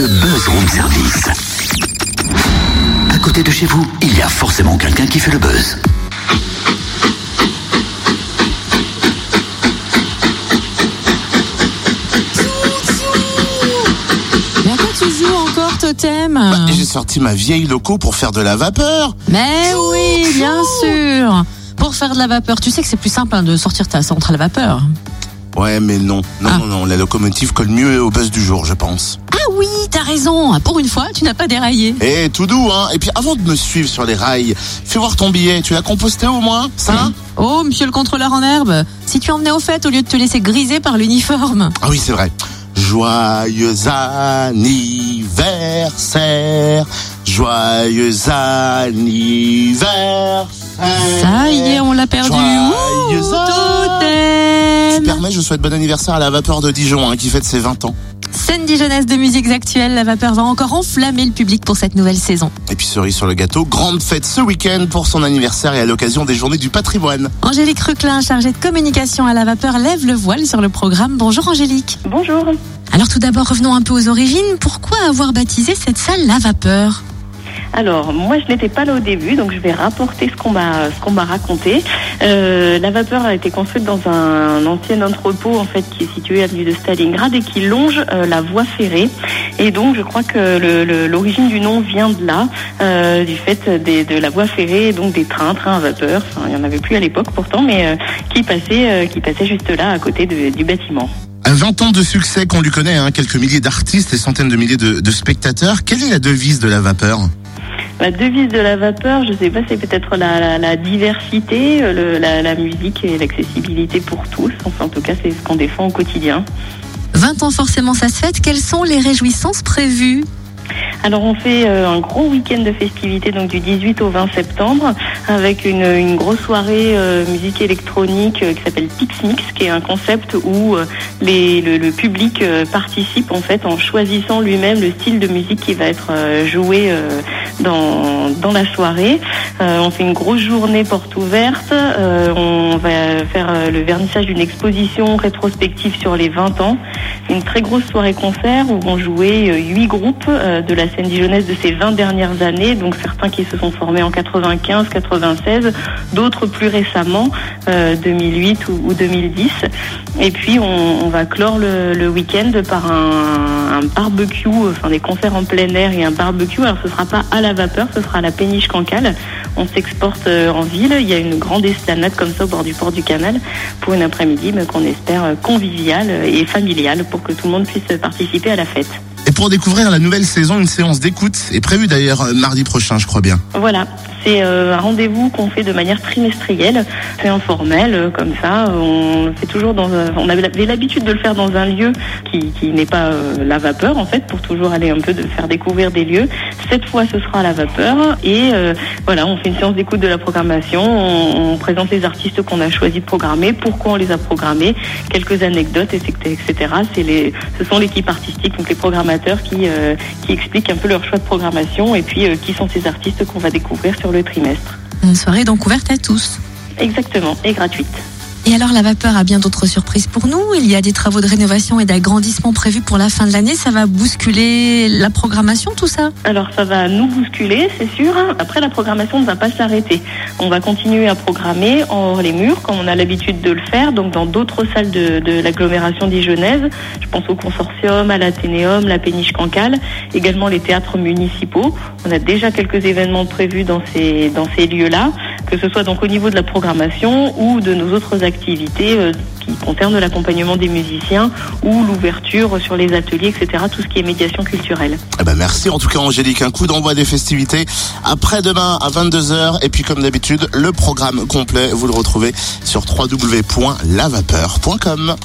le buzz room service. À côté de chez vous, il y a forcément quelqu'un qui fait le buzz. Mais à quoi tu joues encore, Totem Et J'ai sorti ma vieille loco pour faire de la vapeur. Mais oui, bien sûr Pour faire de la vapeur, tu sais que c'est plus simple hein, de sortir ta centrale à vapeur. Ouais, mais non. Non, Ah. non, non. La locomotive colle mieux au buzz du jour, je pense. Ah oui, t'as raison Pour une fois, tu n'as pas déraillé. Eh, tout doux, hein. Et puis, avant de me suivre sur les rails, fais voir ton billet. Tu l'as composté au moins, ça Oh, monsieur le contrôleur en herbe, si tu emmenais au fait au lieu de te laisser griser par l'uniforme. Ah oui, c'est vrai. Joyeux anniversaire, joyeux anniversaire. Ça y est, on l'a perdu. Joyeux Ouh, Tu permets, je souhaite bon anniversaire à la vapeur de Dijon, hein, qui fête ses 20 ans. Scène dijonnaise de musiques actuelles, la vapeur va encore enflammer le public pour cette nouvelle saison. Et puis cerise sur le gâteau, grande fête ce week-end pour son anniversaire et à l'occasion des journées du patrimoine. Angélique Reclin, chargée de communication à la vapeur, lève le voile sur le programme. Bonjour Angélique. Bonjour. Alors tout d'abord, revenons un peu aux origines. Pourquoi avoir baptisé cette salle la vapeur? Alors, moi, je n'étais pas là au début, donc je vais rapporter ce qu'on m'a ce qu'on m'a raconté. Euh, la vapeur a été construite dans un ancien entrepôt, en fait, qui est situé avenue de Stalingrad et qui longe euh, la voie ferrée. Et donc, je crois que l'origine du nom vient de là, euh, du fait de la voie ferrée, donc des trains, trains à vapeur. Il y en avait plus à l'époque pourtant, mais qui passaient, qui passaient juste là, à côté du bâtiment. Un 20 ans de succès qu'on lui connaît, hein, quelques milliers d'artistes et centaines de milliers de spectateurs. Quelle est la devise de la vapeur? La devise de la vapeur, je sais pas, c'est peut-être la, la- la diversité, euh, le- la, la musique et l'accessibilité pour tous. Enfin, en tout cas, c'est ce qu'on défend au quotidien. 20 ans forcément ça se fête. Quelles sont les réjouissances prévues? Alors, on fait euh, un gros week-end de festivités, donc du 18 au 20 septembre, avec une, une grosse soirée euh, musique électronique euh, qui s'appelle Pixmix, qui est un concept où euh, les, le, le public participe en fait en choisissant lui-même le style de musique qui va être joué dans, la soirée. Euh, on fait une grosse journée porte ouverte. Euh, on va faire euh, le vernissage d'une exposition rétrospective sur les 20 ans. Une très grosse soirée concert où vont jouer euh, huit groupes euh, de la scène dijonnaise de ces 20 dernières années. Donc certains qui se sont formés en 95, 96, d'autres plus récemment, euh, 2008 ou, ou 2010. Et puis on, va clore le, week-end par un, un barbecue, enfin des concerts en plein air et un barbecue. Alors ce sera pas à la vapeur, ce sera à la péniche Cancale. On s'exporte euh, en ville. Il y a une grande esplanade comme ça au bord du port du canal pour une après-midi qu'on espère euh, conviviale et familiale pour que tout le monde puisse participer à la fête. Pour découvrir la nouvelle saison, une séance d'écoute est prévue d'ailleurs euh, mardi prochain, je crois bien. Voilà, c'est euh, un rendez-vous qu'on fait de manière trimestrielle. C'est informel, euh, comme ça. On fait toujours dans. on avait l'habitude de le faire dans un lieu qui, n'est pas la vapeur, en fait, pour toujours aller un peu de faire découvrir des lieux. Cette fois, ce sera à la vapeur. Et voilà, on fait une séance d'écoute de la programmation. On, présente les artistes qu'on a choisi de programmer, pourquoi on les a programmés, quelques anecdotes, etc. les, ce sont l'équipe artistique, donc les programmateurs qui, euh, qui expliquent un peu leur choix de programmation et puis euh, qui sont ces artistes qu'on va découvrir sur le trimestre. Une soirée donc ouverte à tous. Exactement, et gratuite. Et alors la vapeur a bien d'autres surprises pour nous. Il y a des travaux de rénovation et d'agrandissement prévus pour la fin de l'année. Ça va bousculer la programmation, tout ça? Alors ça va nous bousculer, c'est sûr. Après la programmation ne va pas s'arrêter. On va continuer à programmer hors les murs comme on a l'habitude de le faire, donc dans d'autres salles de, de l'agglomération dijonnaise. Je pense au consortium, à l'Athénéum, la péniche Cancale, également les théâtres municipaux. On a déjà quelques événements prévus dans ces, dans ces lieux-là, que ce soit donc au niveau de la programmation ou de nos autres activités euh, qui concernent l'accompagnement des musiciens ou l'ouverture sur les ateliers, etc. Tout ce qui est médiation culturelle. Eh ben merci en tout cas Angélique, un coup d'envoi des festivités après-demain à 22h et puis comme d'habitude le programme complet vous le retrouvez sur www.lavapeur.com.